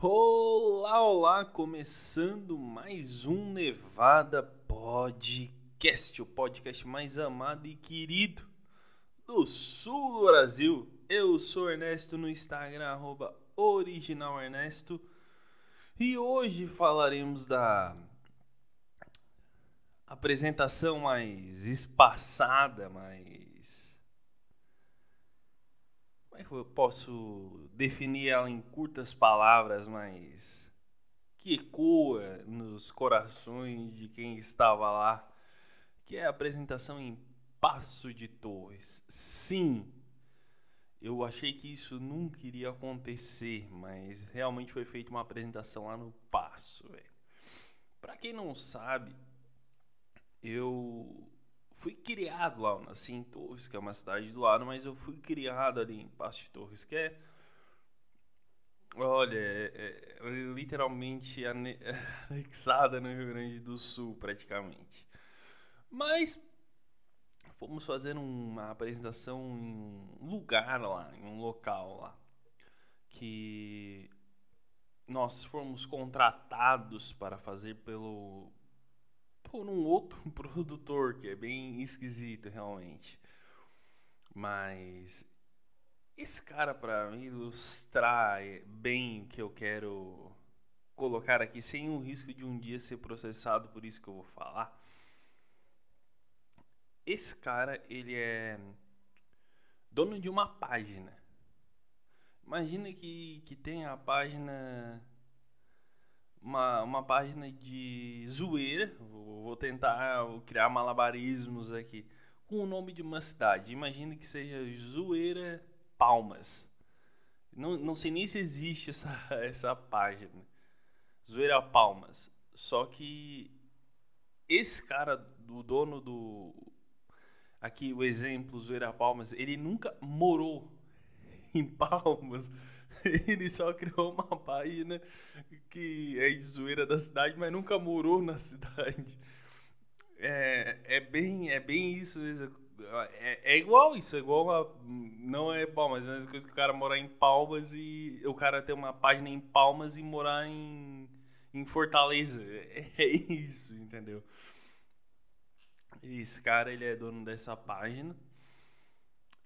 Olá, olá, começando mais um Nevada Podcast, o podcast mais amado e querido do sul do Brasil. Eu sou Ernesto no Instagram, arroba originalernesto, e hoje falaremos da apresentação mais espaçada, mais. Como é que eu posso definir ela em curtas palavras, mas que ecoa nos corações de quem estava lá, que é a apresentação em Passo de Torres. Sim, eu achei que isso nunca iria acontecer, mas realmente foi feita uma apresentação lá no Passo, velho. Pra quem não sabe, eu fui criado lá, eu nasci em Torres, que é uma cidade do lado, mas eu fui criado ali em Passo de Torres, que é Olha, é, é literalmente anexada no Rio Grande do Sul, praticamente. Mas fomos fazer uma apresentação em um lugar lá, em um local lá, que nós fomos contratados para fazer pelo por um outro produtor que é bem esquisito realmente. Mas esse cara, para ilustrar bem o que eu quero colocar aqui, sem o risco de um dia ser processado por isso que eu vou falar. Esse cara, ele é dono de uma página. Imagina que, que tem a página. Uma, uma página de zoeira. Vou, tentar criar malabarismos aqui. Com o nome de uma cidade. Imagina que seja Zoeira Palmas. Não, não sei nem se existe essa, essa página. Zoeira Palmas. Só que esse cara, do dono do. Aqui o exemplo, Zoeira Palmas, ele nunca morou em Palmas. Ele só criou uma página que é zoeira da cidade, mas nunca morou na cidade. É, é, bem, é bem isso é, é, igual isso, é igual a, Não é bom, mas é a mesma coisa que o cara morar em Palmas e. O cara ter uma página em Palmas e morar em, em Fortaleza. É, é isso, entendeu? Esse cara, ele é dono dessa página.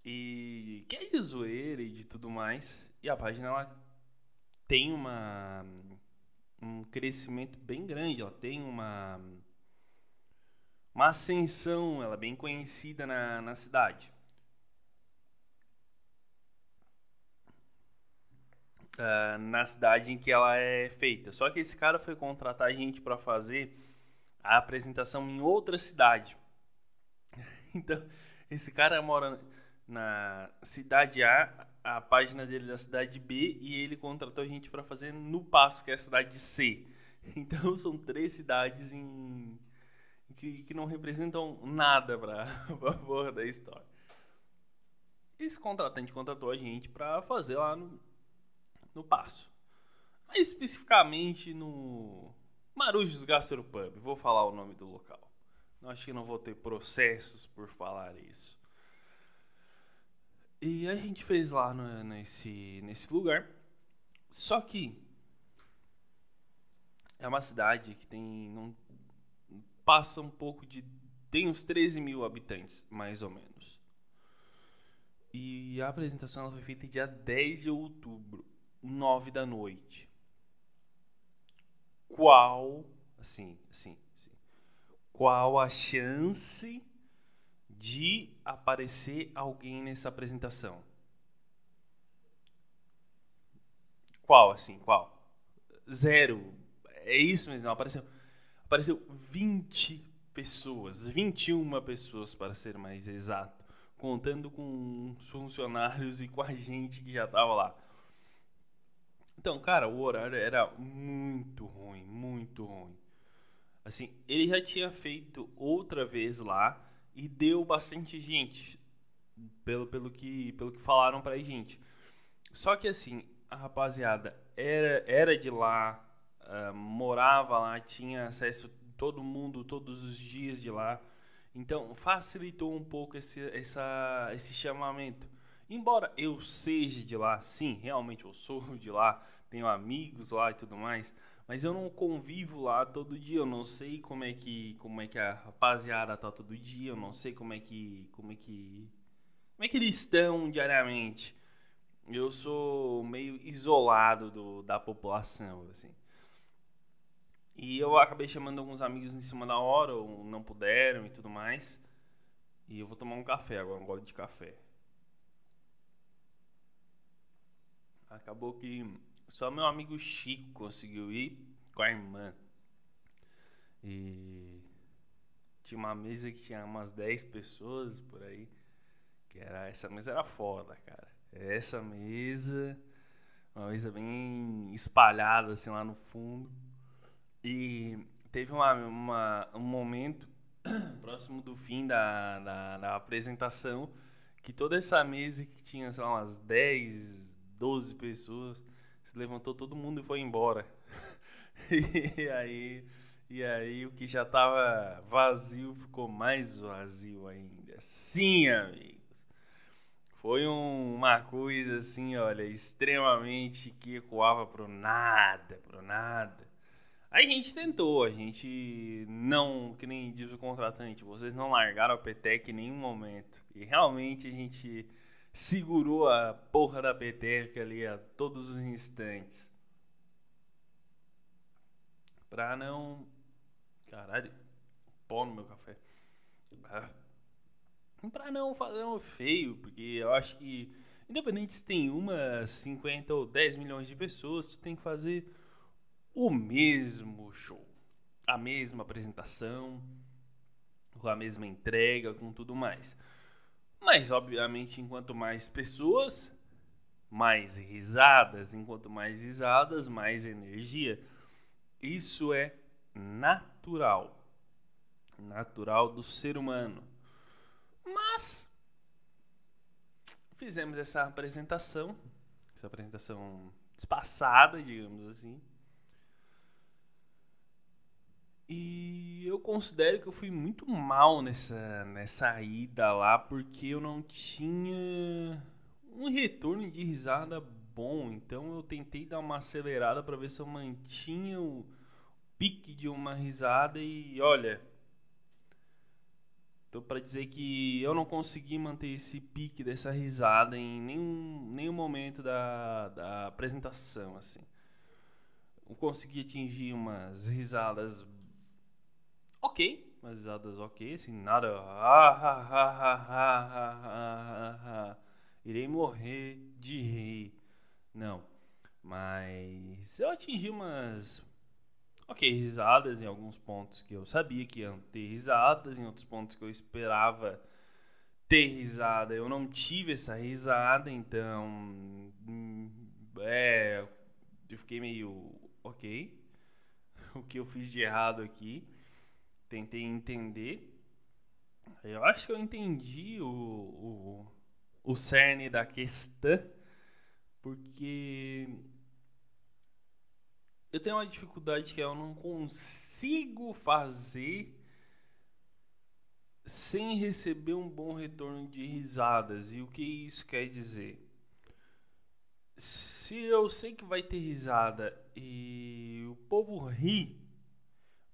E que é de zoeira e de tudo mais. E a página ela tem uma um crescimento bem grande, ela tem uma uma ascensão, ela é bem conhecida na, na cidade. Uh, na cidade em que ela é feita. Só que esse cara foi contratar a gente para fazer a apresentação em outra cidade. então, esse cara mora na cidade A, a página dele é da cidade B, e ele contratou a gente para fazer no Passo, que é a cidade C. Então, são três cidades em que, que não representam nada para porra da história. Esse contratante contratou a gente para fazer lá no, no Passo. Mais especificamente no Marujos Gastropub. Vou falar o nome do local. Acho que não vou ter processos por falar isso. E a gente fez lá no, nesse, nesse lugar. Só que é uma cidade que tem. Não, passa um pouco de. tem uns 13 mil habitantes, mais ou menos. E a apresentação ela foi feita dia 10 de outubro, 9 da noite. Qual, assim, assim, assim qual a chance de aparecer alguém nessa apresentação? Qual, assim, qual? Zero. É isso mesmo, apareceu apareceu 20 pessoas, 21 pessoas para ser mais exato, contando com os funcionários e com a gente que já tava lá. Então, cara, o horário era muito ruim, muito ruim. Assim, ele já tinha feito outra vez lá e deu bastante gente, pelo, pelo, que, pelo que falaram pra gente. Só que assim, a rapaziada era, era de lá, uh, morava lá, tinha acesso todo mundo todos os dias de lá. Então facilitou um pouco esse, essa, esse chamamento. Embora eu seja de lá, sim, realmente eu sou de lá, tenho amigos lá e tudo mais, mas eu não convivo lá todo dia, eu não sei como é que como é que a rapaziada tá todo dia, eu não sei como é que como é que como é que eles estão diariamente. Eu sou meio isolado do, da população, assim. E eu acabei chamando alguns amigos em cima da hora, ou não puderam e tudo mais. E eu vou tomar um café agora, um gole de café. Acabou que só meu amigo Chico conseguiu ir com a irmã. E tinha uma mesa que tinha umas 10 pessoas por aí. Que era, essa mesa era foda, cara. Essa mesa, uma mesa bem espalhada assim lá no fundo. E teve uma, uma um momento próximo do fim da, da, da apresentação que toda essa mesa que tinha, sei lá, umas 10, 12 pessoas, se levantou todo mundo e foi embora. e aí, e aí o que já estava vazio ficou mais vazio ainda. Sim, amigos. Foi um, uma coisa assim, olha, extremamente que ecoava pro nada, pro nada. Aí a gente tentou, a gente não, que nem diz o contratante, vocês não largaram a Petec em nenhum momento. E realmente a gente segurou a porra da peteca ali a todos os instantes. Pra não. Caralho, pó no meu café. Ah. Pra não fazer um feio, porque eu acho que, independente se tem uma, 50 ou 10 milhões de pessoas, tu tem que fazer o mesmo show, a mesma apresentação, com a mesma entrega, com tudo mais. Mas, obviamente, enquanto mais pessoas, mais risadas. Enquanto mais risadas, mais energia. Isso é natural. Natural do ser humano. Mas fizemos essa apresentação, essa apresentação espaçada, digamos assim. E eu considero que eu fui muito mal nessa, nessa ida lá, porque eu não tinha um retorno de risada bom. Então eu tentei dar uma acelerada para ver se eu mantinha o pique de uma risada e olha. Tô para dizer que eu não consegui manter esse pique dessa risada em nenhum, nenhum momento da, da apresentação, assim. Eu consegui atingir umas risadas ok, umas risadas ok, assim, nada. Irei morrer de rir. Não. Mas eu atingi umas. Ok, risadas em alguns pontos que eu sabia que iam ter risadas, em outros pontos que eu esperava ter risada. Eu não tive essa risada, então. É. Eu fiquei meio. Ok. O que eu fiz de errado aqui tentei entender. Eu acho que eu entendi o, o, o cerne da questão, porque eu tenho uma dificuldade que eu não consigo fazer sem receber um bom retorno de risadas. E o que isso quer dizer? Se eu sei que vai ter risada e o povo ri,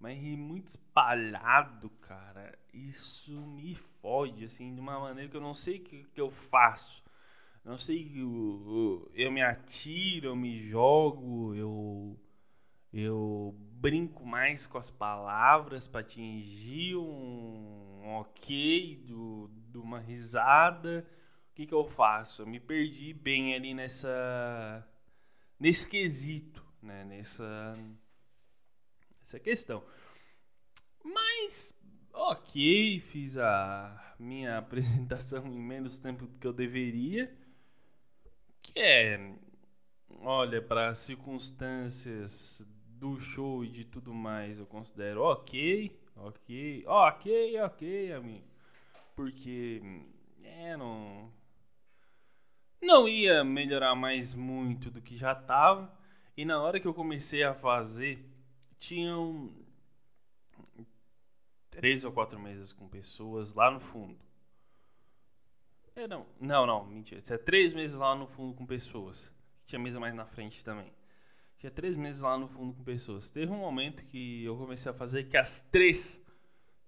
mas rir muito espalhado, cara, isso me fode, assim, de uma maneira que eu não sei o que, que eu faço. Não sei, eu, eu me atiro, eu me jogo, eu, eu brinco mais com as palavras para atingir um, um ok, do, de uma risada. O que, que eu faço? Eu me perdi bem ali nessa, nesse quesito, né? nessa essa questão. Mas, ok, fiz a minha apresentação em menos tempo do que eu deveria. Que é, olha, para circunstâncias do show e de tudo mais, eu considero ok, ok, ok, ok, amigo. Porque, é, não. Não ia melhorar mais muito do que já tava. E na hora que eu comecei a fazer tinham três ou quatro mesas com pessoas lá no fundo. É, não, não, mentira. Tinha três mesas lá no fundo com pessoas. Tinha mesa mais na frente também. Tinha três meses lá no fundo com pessoas. Teve um momento que eu comecei a fazer que as três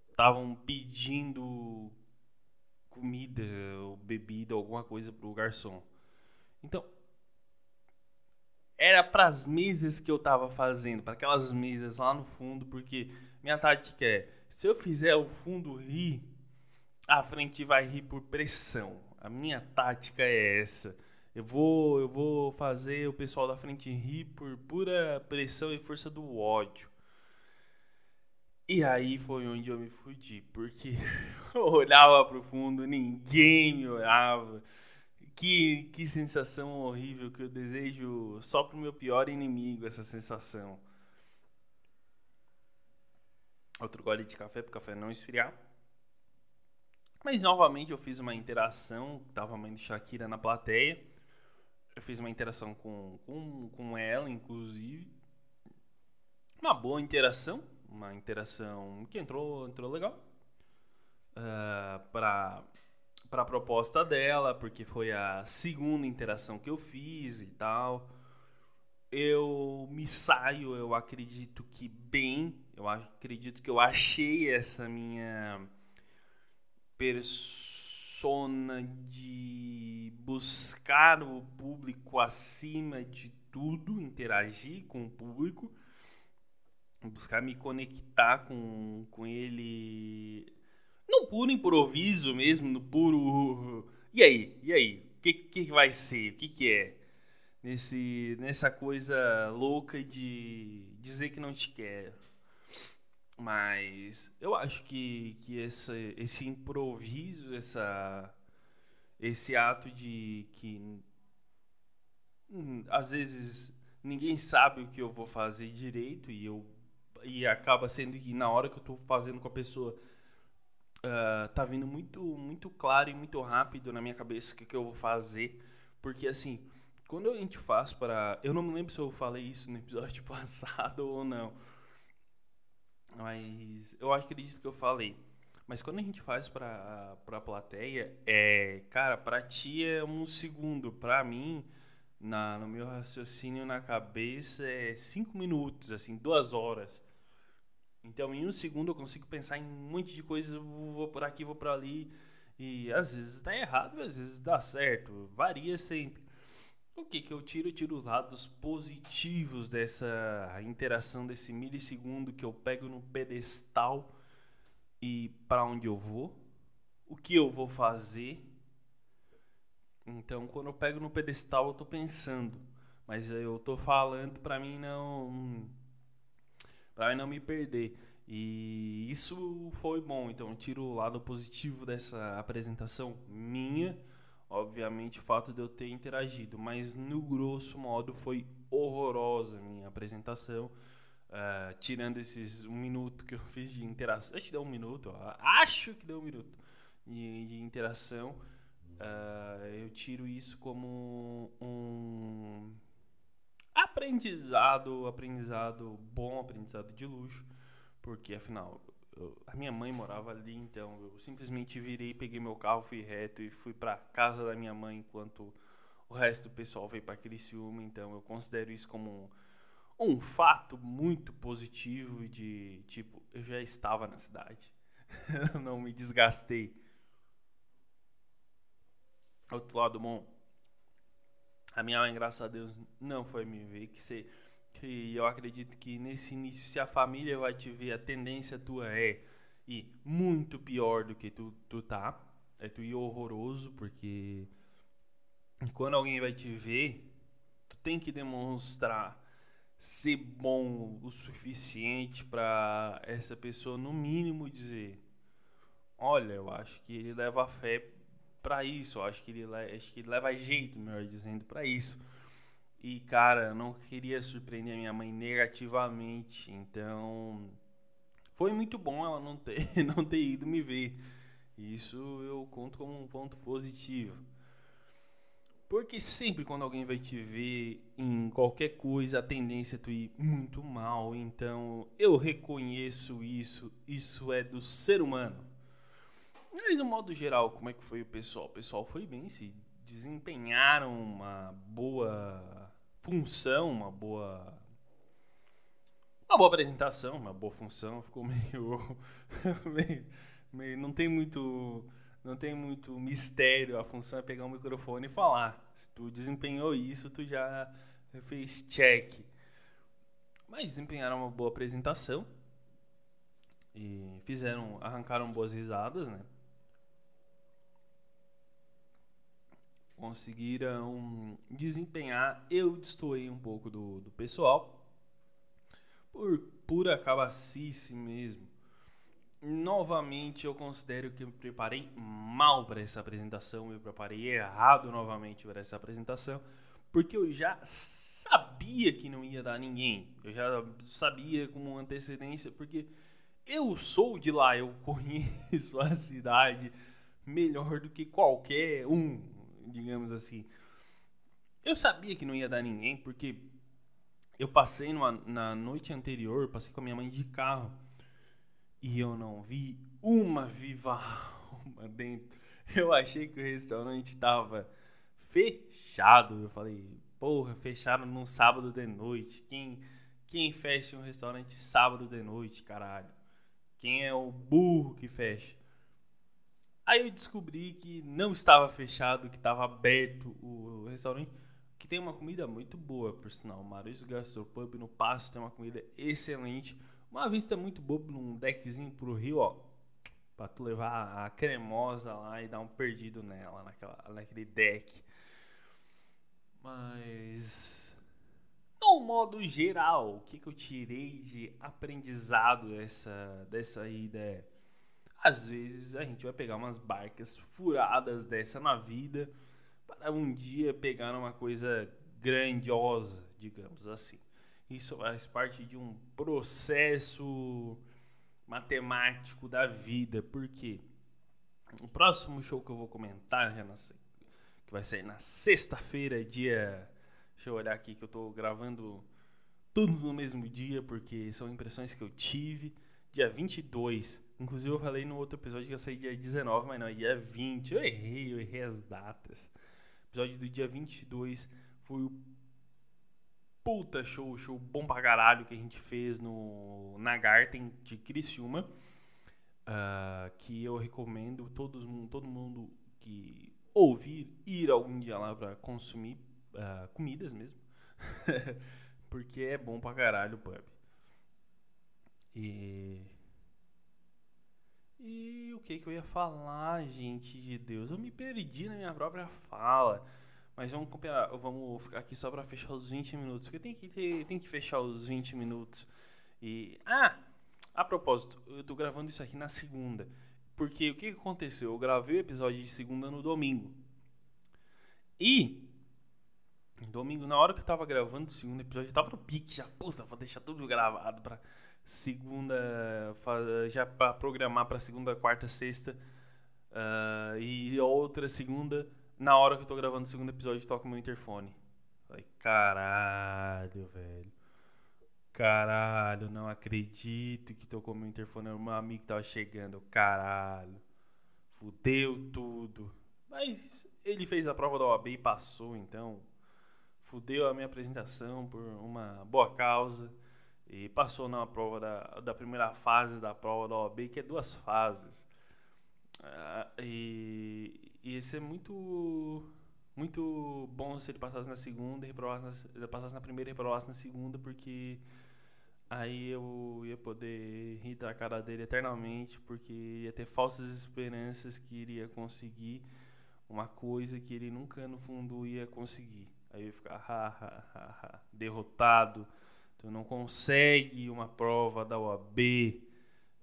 estavam pedindo comida ou bebida, alguma coisa pro garçom. Então, era para as mesas que eu tava fazendo, para aquelas mesas lá no fundo, porque minha tática é, se eu fizer o fundo rir, a frente vai rir por pressão. A minha tática é essa. Eu vou, eu vou fazer o pessoal da frente rir por pura pressão e força do ódio. E aí foi onde eu me fudi, porque eu olhava pro fundo, ninguém me olhava. Que, que sensação horrível que eu desejo só pro meu pior inimigo essa sensação. Outro gole de café pro café não esfriar. Mas novamente eu fiz uma interação, tava a mãe de Shakira na plateia. Eu fiz uma interação com, com, com ela, inclusive. Uma boa interação, uma interação que entrou, entrou legal. Uh, para para a proposta dela, porque foi a segunda interação que eu fiz e tal. Eu me saio, eu acredito que bem, eu acredito que eu achei essa minha persona de buscar o público acima de tudo, interagir com o público, buscar me conectar com, com ele no puro improviso mesmo, no puro. E aí? E aí? O que, que vai ser? O que, que é? Nesse, nessa coisa louca de dizer que não te quero. Mas eu acho que, que esse, esse improviso, essa, esse ato de que hum, às vezes ninguém sabe o que eu vou fazer direito e eu e acaba sendo que na hora que eu estou fazendo com a pessoa uh, tá vindo muito, muito claro e muito rápido na minha cabeça o que, que eu vou fazer. Porque assim, quando a gente faz para. Eu não me lembro se eu falei isso no episódio passado ou não. Mas eu acredito que eu falei. Mas quando a gente faz pra, pra plateia, é. Cara, pra ti é um segundo. Pra mim, na, no meu raciocínio na cabeça, é cinco minutos, assim, duas horas. Então, em um segundo eu consigo pensar em um monte de coisas, vou por aqui, vou por ali. E às vezes tá errado, às vezes dá certo. Varia sempre. O que que eu tiro? Eu tiro os lados positivos dessa interação, desse milissegundo que eu pego no pedestal e para onde eu vou. O que eu vou fazer. Então, quando eu pego no pedestal, eu tô pensando. Mas eu tô falando para mim não para não me perder. E isso foi bom, então eu tiro o lado positivo dessa apresentação minha, obviamente o fato de eu ter interagido, mas no grosso modo foi horrorosa a minha apresentação, uh, tirando esses um minuto que eu fiz de interação, acho que deu um minuto, acho que deu um minuto de, de interação, uh, eu tiro isso como um aprendizado, aprendizado bom, aprendizado de luxo, porque afinal eu, a minha mãe morava ali, então eu simplesmente virei, peguei meu carro, fui reto e fui para casa da minha mãe enquanto o resto do pessoal veio para Criciúma, então eu considero isso como um, um fato muito positivo de tipo, eu já estava na cidade. não me desgastei. Outro lado bom, a minha mãe, graças a Deus, não foi me ver. Que, você, que eu acredito que nesse início, se a família vai te ver, a tendência tua é ir muito pior do que tu, tu tá. É tu ir horroroso, porque quando alguém vai te ver, tu tem que demonstrar ser bom o suficiente para essa pessoa, no mínimo, dizer: Olha, eu acho que ele leva fé para isso. Acho que ele acho que ele leva jeito, melhor dizendo, para isso. E cara, eu não queria surpreender a minha mãe negativamente, então foi muito bom ela não ter não ter ido me ver. Isso eu conto como um ponto positivo. Porque sempre quando alguém vai te ver em qualquer coisa, a tendência é tu ir muito mal. Então eu reconheço isso. Isso é do ser humano. Mas no modo geral, como é que foi o pessoal? O pessoal foi bem, se desempenharam uma boa função, uma boa boa apresentação, uma boa função, ficou meio, meio, meio não tem muito não tem muito mistério, a função é pegar o microfone e falar. Se tu desempenhou isso, tu já fez check. Mas desempenharam uma boa apresentação e fizeram, arrancaram boas risadas, né? Conseguiram desempenhar. Eu destoei um pouco do, do pessoal por pura cabacice mesmo. Novamente, eu considero que eu me preparei mal para essa apresentação. Eu preparei errado novamente para essa apresentação. Porque eu já sabia que não ia dar ninguém. Eu já sabia com antecedência. Porque eu sou de lá, eu conheço a cidade melhor do que qualquer um, digamos assim. Eu sabia que não ia dar ninguém, porque eu passei numa, na noite anterior, passei com a minha mãe de carro e eu não vi uma viva alma dentro. Eu achei que o restaurante tava fechado. Eu falei, porra, fecharam num sábado de noite. Quem, quem fecha um restaurante sábado de noite, caralho? Quem é o burro que fecha? Aí eu descobri que não estava fechado, que estava aberto o restaurante que tem uma comida muito boa, por sinal. Maurício Gastropub no Passo tem uma comida excelente. Uma vista muito boa num deckzinho pro rio, ó. Pra tu levar a cremosa lá e dar um perdido nela, naquela, naquele deck. Mas. No modo geral, o que, que eu tirei de aprendizado dessa, dessa ida Às vezes a gente vai pegar umas barcas furadas dessa na vida para um dia pegar uma coisa grandiosa, digamos assim. Isso faz parte de um processo matemático da vida, porque o próximo show que eu vou comentar, que vai sair na sexta-feira, dia. Deixa eu olhar aqui que eu tô gravando tudo no mesmo dia, porque são impressões que eu tive. Dia 22. Inclusive, eu falei no outro episódio que ia sair dia 19, mas não, é dia 20. Eu errei, eu errei as datas episódio do dia 22 foi o puta show, show bom pra caralho que a gente fez no Nagarten de Criciúma. Uh, que eu recomendo todos, todo mundo que ouvir ir algum dia lá pra consumir uh, comidas mesmo. Porque é bom pra caralho o pub. E e o que, que eu ia falar, gente de Deus? Eu me perdi na minha própria fala. Mas vamos comparar, vamos ficar aqui só para fechar os 20 minutos. Porque tem que, ter, tem que fechar os 20 minutos. E. Ah! A propósito, eu tô gravando isso aqui na segunda. Porque o que, aconteceu? Eu gravei o episódio de segunda no domingo. E. Domingo, na hora que eu tava gravando o segundo episódio, eu tava no pique já. Puta, vou deixar tudo gravado pra segunda, já para programar para segunda, quarta, sexta uh, e outra segunda, na hora que eu tô gravando o segundo episódio, toca meu interfone. Falei, caralho, velho. Caralho, não acredito que tocou meu interfone. O meu amigo tava chegando. Caralho. Fudeu tudo. Mas ele fez a prova da OAB e passou, então. Fudeu a minha apresentação por uma boa causa e passou na prova da, da primeira fase da prova da OAB, que é duas fases. Uh, e, e isso é muito muito bom se ele passasse na segunda reprovasse na, passasse na primeira e reprovasse na segunda, porque aí eu ia poder rir da cara dele eternamente, porque ia ter falsas esperanças que iria conseguir uma coisa que ele nunca no fundo ia conseguir. Aí eu ia ficar ha, ha, ha, ha, derrotado tu não consegue uma prova da OAB,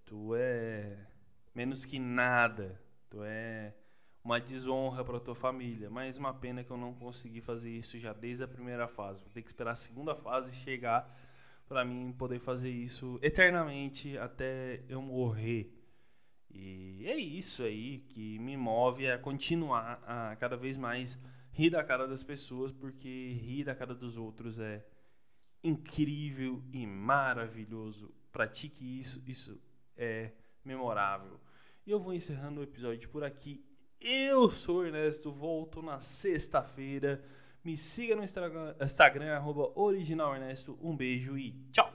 tu é menos que nada, tu é uma desonra para tua família. Mas uma pena que eu não consegui fazer isso já desde a primeira fase. Vou ter que esperar a segunda fase chegar para mim poder fazer isso eternamente até eu morrer. E é isso aí que me move a continuar a cada vez mais rir da cara das pessoas, porque rir da cara dos outros é incrível e maravilhoso. Pratique isso, isso é memorável. E eu vou encerrando o episódio por aqui. Eu sou Ernesto, volto na sexta-feira. Me siga no Instagram, Instagram original Ernesto. Um beijo e tchau!